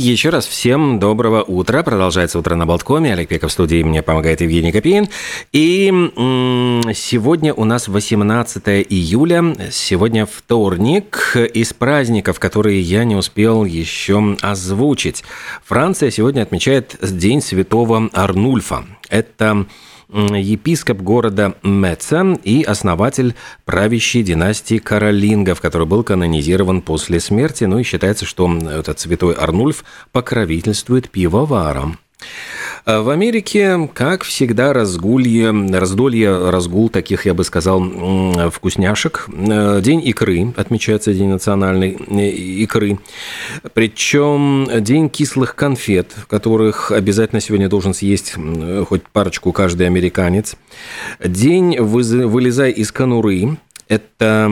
еще раз всем доброго утра. Продолжается утро на Болткоме. Олег Пеков в студии. Мне помогает Евгений Копейн. И сегодня у нас 18 июля. Сегодня вторник. Из праздников, которые я не успел еще озвучить. Франция сегодня отмечает День Святого Арнульфа. Это епископ города Меца и основатель правящей династии Каролингов, который был канонизирован после смерти. Ну и считается, что этот святой Арнульф покровительствует пивоварам. А в Америке, как всегда, разгулье, раздолье, разгул таких, я бы сказал, вкусняшек. Э, день икры, отмечается День национальной э, икры. Причем день кислых конфет, которых обязательно сегодня должен съесть хоть парочку каждый американец. День вылезай из конуры, это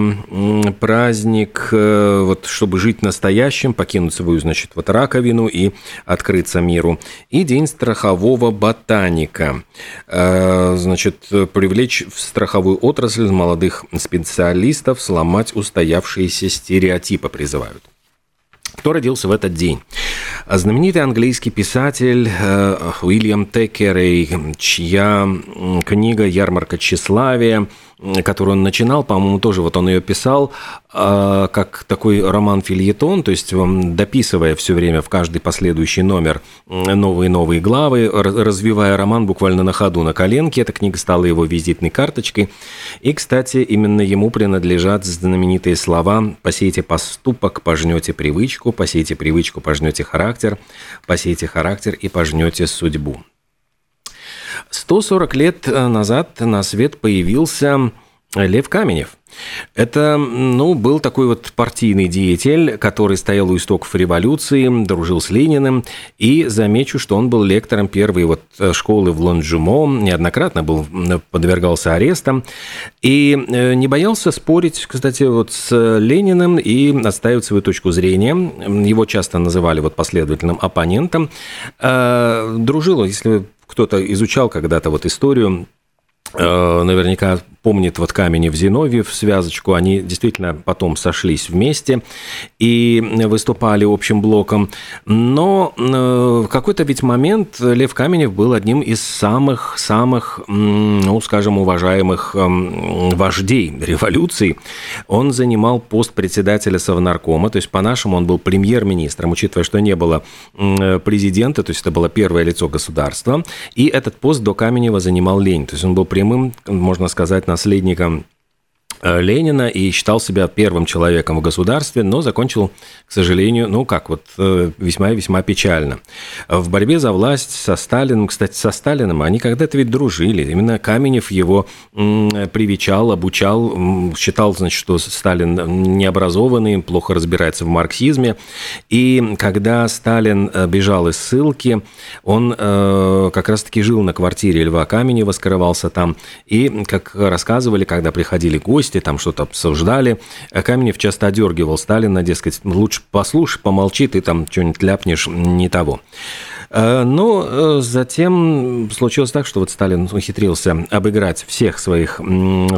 праздник, э, вот, чтобы жить настоящим, покинуть свою, значит, вот раковину и открыться миру. И День страхового ботаника. Э, значит, привлечь в страховую отрасль молодых специалистов, сломать устоявшиеся стереотипы призывают. Кто родился в этот день? Знаменитый английский писатель э, Уильям Текерей, чья книга «Ярмарка тщеславия» которую он начинал, по-моему, тоже вот он ее писал э, как такой роман-фильетон, то есть дописывая все время в каждый последующий номер новые-новые главы, развивая роман буквально на ходу, на коленке. Эта книга стала его визитной карточкой. И, кстати, именно ему принадлежат знаменитые слова «посейте поступок, пожнете привычку, посейте привычку, пожнете характер, посейте характер и пожнете судьбу». 140 лет э, назад на свет появился Лев Каменев. Это, ну, был такой вот партийный деятель, который стоял у истоков революции, дружил с Лениным, и замечу, что он был лектором первой вот э, школы в Лонжумо, неоднократно был, подвергался арестам, и э, не боялся спорить, кстати, вот с Лениным и отстаивать свою точку зрения. Его часто называли вот последовательным оппонентом. Дружил, если кто-то изучал когда-то вот историю Э, наверняка помнит вот Каменев Зиновьев связочку, они действительно потом сошлись вместе и выступали общим блоком, но э, в какой-то ведь момент Лев Каменев был одним из самых-самых, ну, скажем, уважаемых эм, вождей революции. Он занимал пост председателя Совнаркома, то есть по-нашему он был премьер-министром, учитывая, что не было президента, то есть это было первое лицо государства, и этот пост до Каменева занимал Лень, то есть он был прямым, можно сказать, наследником Ленина и считал себя первым человеком в государстве, но закончил, к сожалению, ну как, вот э, весьма и весьма печально. В борьбе за власть со Сталиным, кстати, со Сталиным они когда-то ведь дружили. Именно Каменев его привечал, обучал, считал, значит, что Сталин необразованный, плохо разбирается в марксизме. И когда Сталин э, бежал из ссылки, он как раз-таки жил на квартире Льва Каменева, скрывался там. И, как рассказывали, когда приходили гости, гости, там что-то обсуждали. А Каменев часто одергивал Сталина, дескать, лучше послушай, помолчи, ты там что-нибудь ляпнешь не того. Э, но э, затем случилось так, что вот Сталин ухитрился обыграть всех своих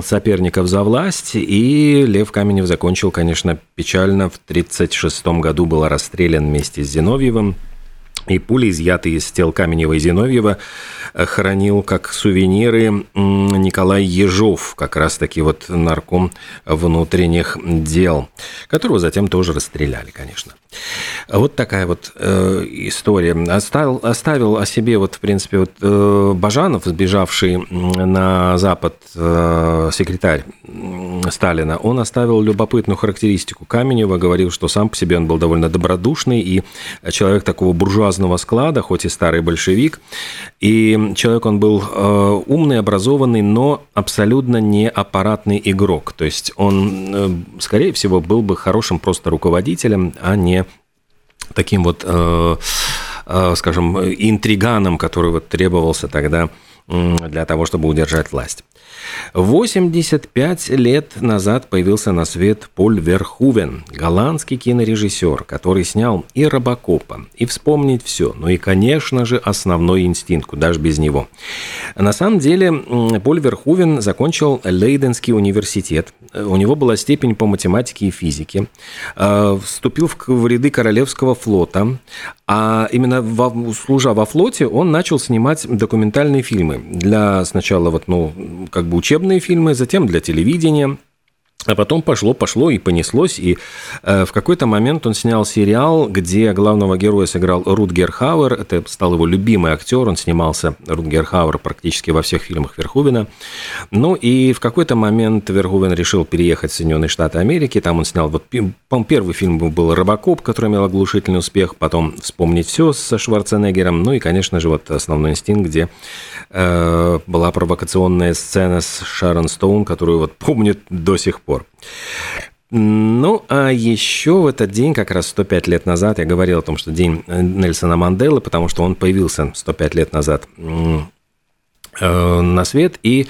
соперников за власть, и Лев Каменев закончил, конечно, печально. В 1936 году был расстрелян вместе с Зиновьевым. И пули, изъятые из тел Каменева и Зиновьева, хранил как сувениры Николай Ежов, как раз-таки вот нарком внутренних дел, которого затем тоже расстреляли, конечно. Вот такая вот э, история. Оставил, оставил о себе вот, в принципе, вот э, Бажанов, сбежавший на Запад э, секретарь Сталина, он оставил любопытную характеристику Каменева, говорил, что сам по себе он был довольно добродушный и человек такого буржуазного склада, хоть и старый большевик. И человек он был э, умный, образованный, но абсолютно не аппаратный игрок. То есть он, э, скорее всего, был бы хорошим просто руководителем, а не таким вот, э, скажем, интриганом, который вот требовался тогда для того, чтобы удержать власть. 85 лет назад появился на свет Поль Верхувен, голландский кинорежиссер, который снял и «Робокопа», и «Вспомнить все», ну и, конечно же, «Основной инстинкт», куда же без него. На самом деле, Поль Верхувен закончил Лейденский университет, у него была степень по математике и физике, э, вступил в ряды Королевского флота, а именно во, служа во флоте, он начал снимать документальные фильмы. Для сначала вот, ну, как бы учебные фильмы, затем для телевидения – а потом пошло, пошло и понеслось, и э, в какой-то момент он снял сериал, где главного героя сыграл Рутгер Хауэр, это стал его любимый актер, он снимался, Рутгер Хауэр, практически во всех фильмах Верхувена. Ну и в какой-то момент Верхувен решил переехать в Соединенные Штаты Америки, там он снял, вот, первый фильм был «Робокоп», который имел оглушительный успех, потом «Вспомнить все» со Шварценеггером, ну и, конечно же, вот «Основной инстинкт», где была провокационная сцена с Шарон Стоун, которую вот помнит до сих пор. Ну, а еще в этот день, как раз 105 лет назад, я говорил о том, что день Нельсона Манделы, потому что он появился 105 лет назад э, на свет, и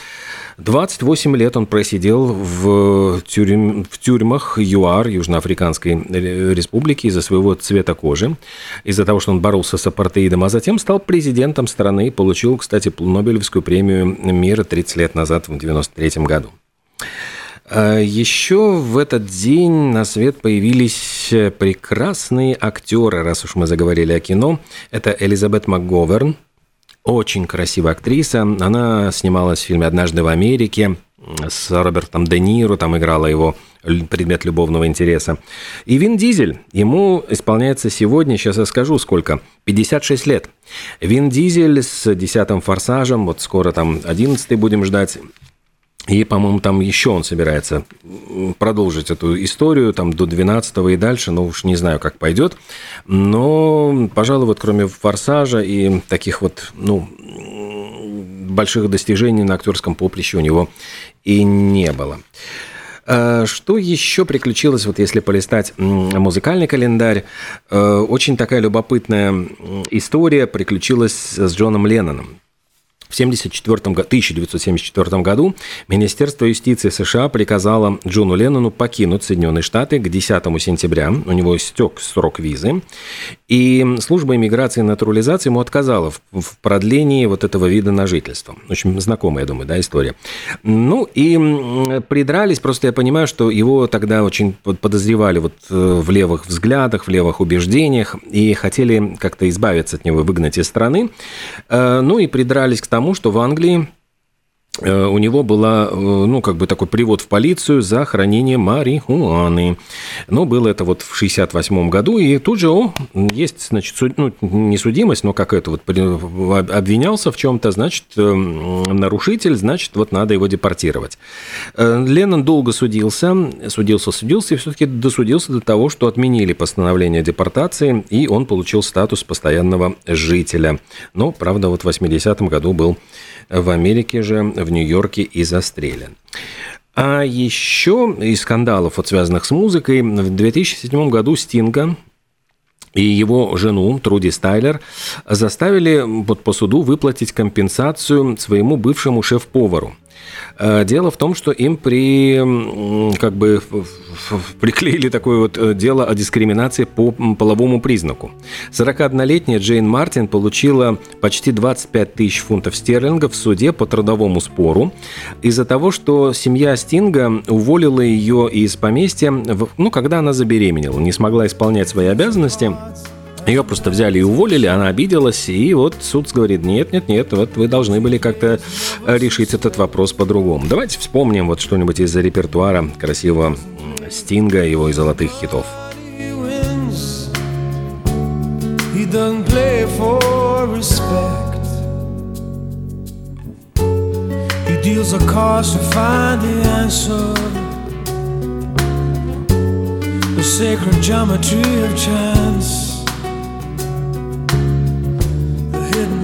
28 лет он просидел в, тюрьм, в тюрьмах ЮАР, Южноафриканской республики, из-за своего цвета кожи, из-за того, что он боролся с апартеидом, а затем стал президентом страны и получил, кстати, Нобелевскую премию мира 30 лет назад, в 1993 году. А еще в этот день на свет появились прекрасные актеры, раз уж мы заговорили о кино. Это Элизабет МакГоверн, очень красивая актриса. Она снималась в фильме «Однажды в Америке» с Робертом Де Ниро, там играла его предмет любовного интереса. И Вин Дизель, ему исполняется сегодня, сейчас я скажу сколько, 56 лет. Вин Дизель с десятым форсажем, вот скоро там 11 будем ждать, и, по-моему, там еще он собирается продолжить эту историю там до 12 и дальше, но уж не знаю, как пойдет. Но, пожалуй, вот кроме «Форсажа» и таких вот, ну, больших достижений на актерском поприще у него и не было. А что еще приключилось, вот если полистать музыкальный календарь? Э, очень такая любопытная история приключилась с Джоном Ленноном. В 1974, 1974 году Министерство юстиции США приказало Джону Леннону покинуть Соединенные Штаты к 10 сентября. У него истек срок визы. И служба иммиграции и натурализации ему отказала в, в продлении вот этого вида на жительство. Очень знакомая, я думаю, да, история. Ну и придрались, просто я понимаю, что его тогда очень подозревали вот э, в левых взглядах, в левых убеждениях и хотели как-то избавиться от него, выгнать из страны. Э, ну и придрались к тому, тому, что в Англии у него была, э, ну, как бы такой привод в полицию за хранение марихуаны. Но было это вот в 68 году, и тут же, о, есть, значит, суд, ну, не судимость, но как это вот обвинялся в чем-то, значит, э, нарушитель, значит, вот надо его депортировать. Леннон долго судился, судился, судился, и все-таки досудился до того, что отменили постановление депортации, и он получил статус постоянного жителя. Но, правда, вот в 80-м году был в Америке же, в Нью-Йорке и застрелен. А еще из скандалов, вот, связанных с музыкой, в 2007 году Стинга и его жену Труди Стайлер заставили вот по суду выплатить компенсацию своему бывшему шеф-повару. Э, дело в том, что им при, как бы, приклеили такое вот э, дело о дискриминации по половому признаку. 41-летняя Джейн Мартин получила почти 25 тысяч фунтов стерлингов в суде по трудовому спору из-за того, что семья Стинга уволила ее из поместья, ну, когда она забеременела, не смогла исполнять свои обязанности. Ее просто взяли и уволили, она обиделась, и вот суд говорит, нет, нет, нет, вот вы должны были как-то э, решить этот вопрос по-другому. Давайте вспомним вот что-нибудь из репертуара красивого Стинга, его и золотых хитов. Deals a cards to find the answer. The sacred geometry of chance.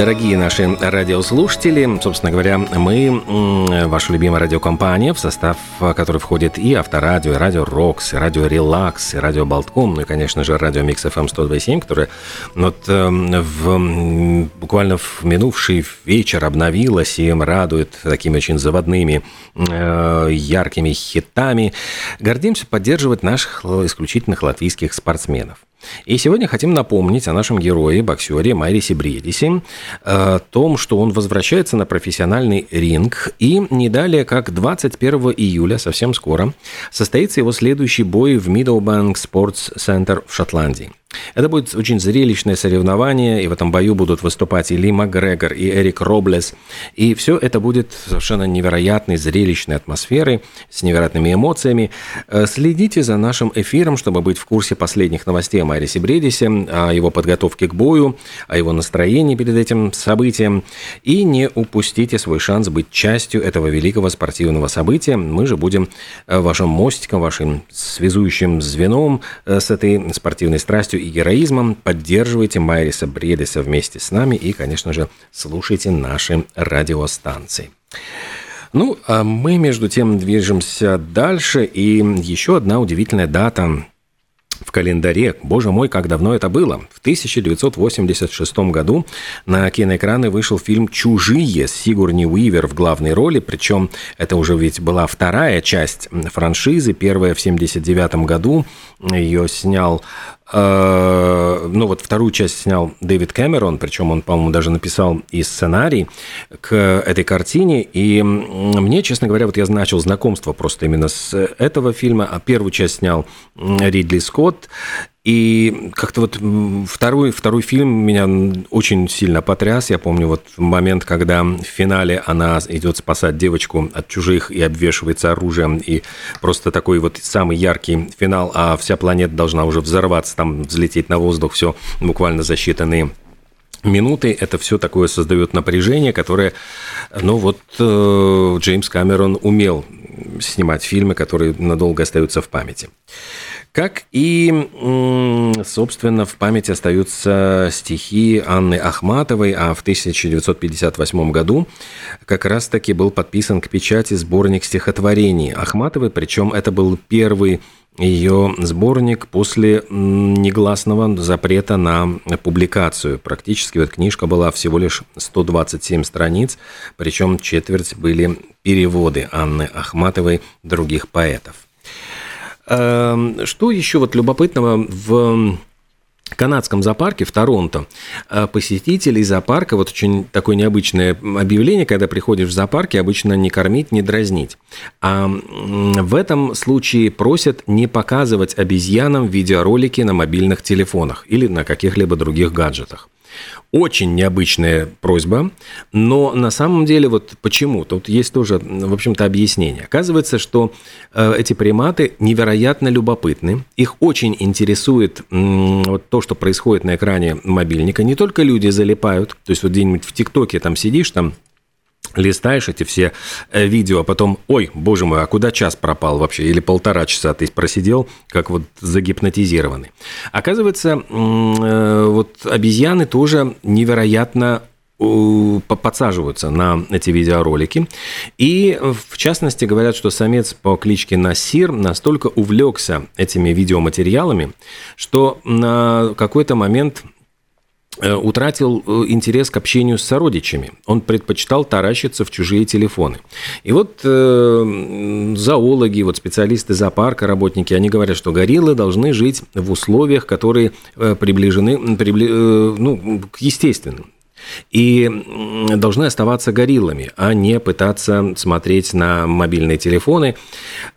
Дорогие наши радиослушатели, собственно говоря, мы, ваша любимая радиокомпания, в состав которой входит и Авторадио, и Радио Рокс, и Радио Релакс, и Радио Балтком, ну и, конечно же, Радио Mix FM 127, которое вот э, в, буквально в минувший вечер обновилась и радует такими очень заводными, э, яркими хитами. Гордимся поддерживать наших исключительных латвийских спортсменов. И сегодня хотим напомнить о нашем герое, боксере Майрисе Бредисе, о том, что он возвращается на профессиональный ринг. И не далее, как 21 июля, совсем скоро, состоится его следующий бой в Middlebank Sports Center в Шотландии. Это будет очень зрелищное соревнование, и в этом бою будут выступать и Ли Макгрегор, и Эрик Роблес. И все это будет совершенно невероятной, зрелищной атмосферой, с невероятными эмоциями. Э, Следите за нашим эфиром, чтобы быть в курсе последних новостей о Майрисе Бредисе, о его подготовке к бою, о его настроении перед этим событием. И не упустите свой шанс быть частью этого великого спортивного события. Мы же будем э, вашим мостиком, вашим связующим звеном э, с этой спортивной страстью и героизмом. Поддерживайте Майриса Бредиса вместе с нами и, конечно же, слушайте наши радиостанции. Ну, а мы, между тем, движемся дальше. И еще одна удивительная дата в календаре. Боже мой, как давно это было. В 1986 году на киноэкраны вышел фильм «Чужие» с Сигурни Уивер в главной роли, причем это уже ведь была вторая часть франшизы, первая в 1979 году. Ее снял ну вот вторую часть снял Дэвид Кэмерон, причем он, по-моему, даже написал и сценарий к этой картине. И мне, честно говоря, вот я начал знакомство просто именно с этого фильма, а первую часть снял Ридли Скотт. И как-то вот второй, второй фильм меня очень сильно потряс. Я помню вот момент, когда в финале она идет спасать девочку от чужих и обвешивается оружием. И просто такой вот самый яркий финал, а вся планета должна уже взорваться, там взлететь на воздух, все буквально за считанные минуты. Это все такое создает напряжение, которое, ну вот, э, Джеймс Камерон умел снимать фильмы, которые надолго остаются в памяти. Как и, собственно, в памяти остаются стихи Анны Ахматовой, а в 1958 году как раз-таки был подписан к печати сборник стихотворений Ахматовой, причем это был первый ее сборник после негласного запрета на публикацию. Практически вот книжка была всего лишь 127 страниц, причем четверть были переводы Анны Ахматовой других поэтов. Эм, что еще вот любопытного в канадском зоопарке в Торонто э, посетителей зоопарка, вот очень такое необычное объявление, когда приходишь в зоопарке, обычно не кормить, не дразнить. А в этом случае просят не показывать обезьянам видеоролики на мобильных телефонах или на каких-либо других гаджетах. Очень необычная просьба, но на самом деле вот почему? Тут есть тоже, в общем-то, объяснение. Оказывается, что э, эти приматы невероятно любопытны, их очень интересует вот то, что происходит на экране мобильника. Не только люди залипают, то есть вот где-нибудь в ТикТоке там сидишь, там листаешь эти все э, видео, а потом, ой, боже мой, а куда час пропал вообще? Или полтора часа ты просидел, как вот загипнотизированный. Оказывается, э, вот обезьяны тоже невероятно подсаживаются на эти видеоролики. И, в частности, говорят, что самец по кличке Насир настолько увлекся этими видеоматериалами, что на какой-то момент утратил э, интерес к общению с сородичами. Он предпочитал таращиться в чужие телефоны. И вот э, зоологи, вот специалисты зоопарка, работники, они говорят, что гориллы должны жить в условиях, которые э, приближены прибли, э, ну, к естественным и должны оставаться гориллами, а не пытаться смотреть на мобильные телефоны.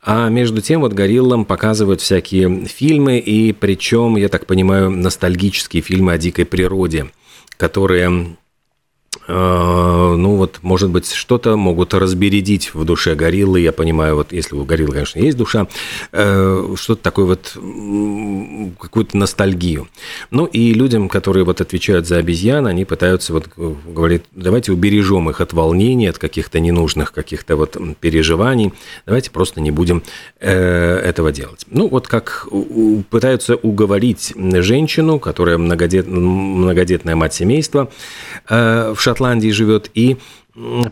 А между тем вот гориллам показывают всякие фильмы, и причем, я так понимаю, ностальгические фильмы о дикой природе, которые ну вот, может быть, что-то могут разбередить в душе гориллы. Я понимаю, вот если у гориллы, конечно, есть душа, э, что-то такое вот, какую-то ностальгию. Ну и людям, которые вот отвечают за обезьян, они пытаются вот говорить, давайте убережем их от волнений, от каких-то ненужных каких-то вот переживаний. Давайте просто не будем э, этого делать. Ну вот как пытаются уговорить женщину, которая многодет, многодетная мать семейства, э, в Шотландии живет и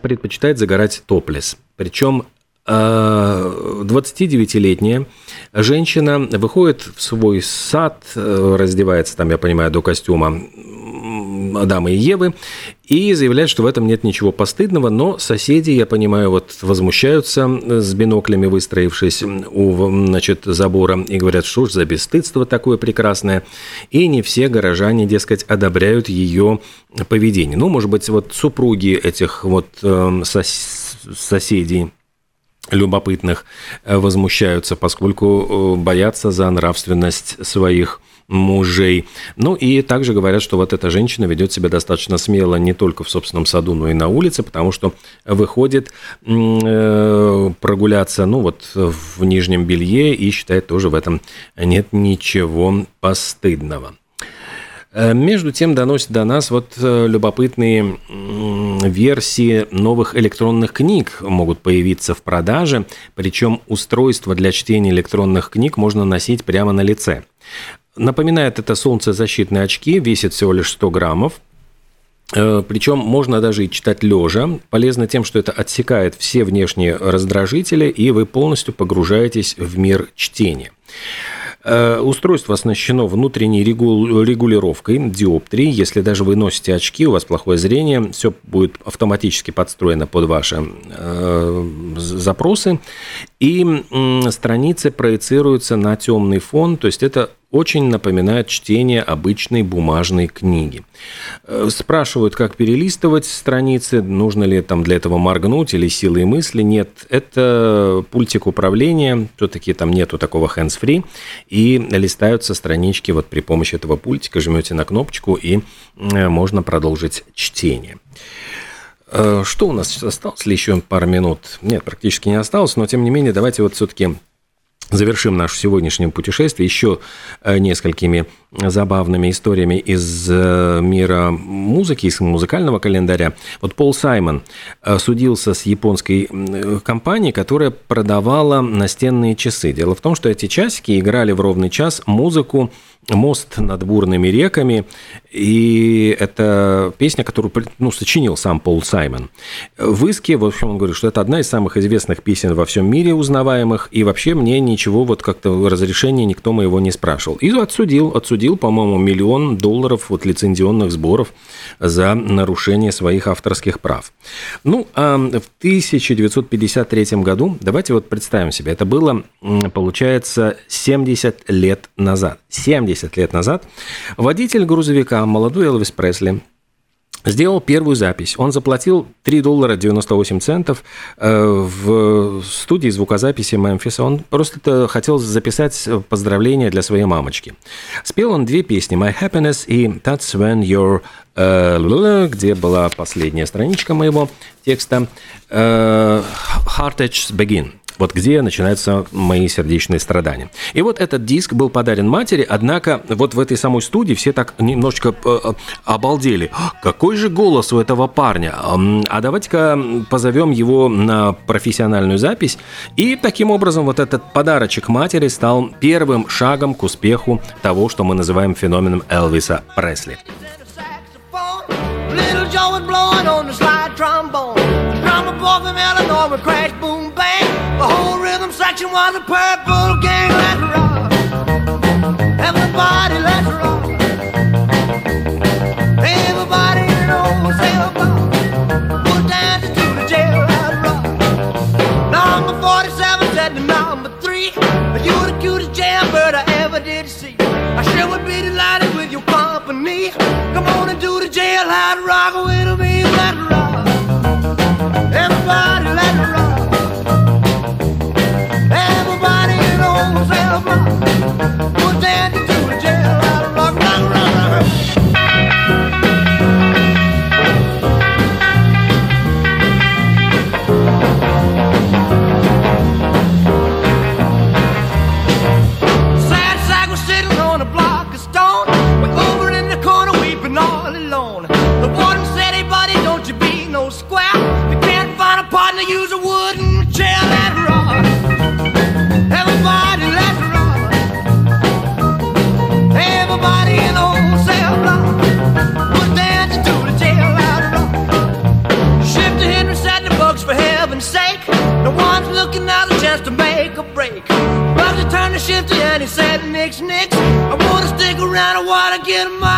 предпочитает загорать топлес. Причем 29-летняя женщина выходит в свой сад, э, раздевается там, я понимаю, до костюма Адама и Евы, и заявляет, что в этом нет ничего постыдного, но соседи, я понимаю, вот возмущаются с биноклями, выстроившись у значит, забора, и говорят, что ж за бесстыдство такое прекрасное. И не все горожане, дескать, одобряют ее поведение. Ну, может быть, вот супруги этих вот э, сос соседей любопытных э, возмущаются, поскольку э, боятся за нравственность своих мужей. Ну и также говорят, что вот эта женщина ведет себя достаточно смело не только в собственном саду, но и на улице, потому что выходит э, прогуляться, ну вот в нижнем белье и считает тоже в этом нет ничего постыдного. Э, между тем доносят до нас вот э, любопытные версии новых электронных книг могут появиться в продаже, причем устройство для чтения электронных книг можно носить прямо на лице. Напоминает это солнцезащитные очки, весит всего лишь 100 граммов. Э, Причем можно даже и читать лежа. Полезно тем, что это отсекает все внешние раздражители, и вы полностью погружаетесь в мир чтения. Э, устройство оснащено внутренней регулировкой диоптрии. Если даже вы носите очки, у вас плохое зрение, все будет автоматически подстроено под ваши э, запросы. И страницы проецируются на темный фон, то есть это очень напоминает чтение обычной бумажной книги. Э, спрашивают, как перелистывать страницы, нужно ли там для этого моргнуть или силой мысли. Нет, это пультик управления, все-таки там нету такого hands-free, и листаются странички вот при помощи этого пультика, жмете на кнопочку, и э, можно продолжить чтение. Э, что у нас осталось ли еще пару минут? Нет, практически не осталось, но тем не менее давайте вот все-таки завершим наше сегодняшнее путешествие еще э, несколькими забавными историями из э, мира музыки, из музыкального календаря. Вот Пол Саймон судился с японской компанией, которая продавала настенные часы. Дело в том, что эти часики играли в ровный час музыку «Мост над бурными реками», и это песня, которую ну, сочинил сам Пол Саймон. В иске, в общем, он говорит, что это одна из самых известных песен во всем мире, узнаваемых, и вообще мне ничего, вот как-то разрешения никто моего не спрашивал. И отсудил, отсудил, по-моему, миллион долларов вот лицензионных сборов за нарушение своих авторских прав. Ну, а в 1953 году, давайте вот представим себе, это было, получается, 70 лет назад. 70 10 лет назад, водитель грузовика, молодой Элвис Пресли, сделал первую запись. Он заплатил 3 доллара 98 центов э, в студии звукозаписи Мемфиса. Он просто хотел записать поздравления для своей мамочки. Спел он две песни «My Happiness» и «That's When Your...» э, где была последняя страничка моего текста э, «Heartaches Begin» вот где начинаются мои сердечные страдания. И вот этот диск был подарен матери, однако вот в этой самой студии все так немножечко э, э, обалдели. Какой же голос у этого парня? А давайте-ка позовем его на профессиональную запись. И таким образом вот этот подарочек матери стал первым шагом к успеху того, что мы называем феноменом Элвиса Пресли. Little Joe would blow drumming on the slide trombone. Drummer boy from Illinois boom, bang. The whole rhythm section was a purple gang. Let's rock. Everybody, let's rock. Everybody knows everybody. Put down to the jailhouse rock. Number 47 said to number 3. You the cutest jailbird I ever did see. I sure would be delighted with your company. Come on and do the jailhouse rock with me. Let's rock. And he said, Nix, Nix, I wanna stick around, I wanna get my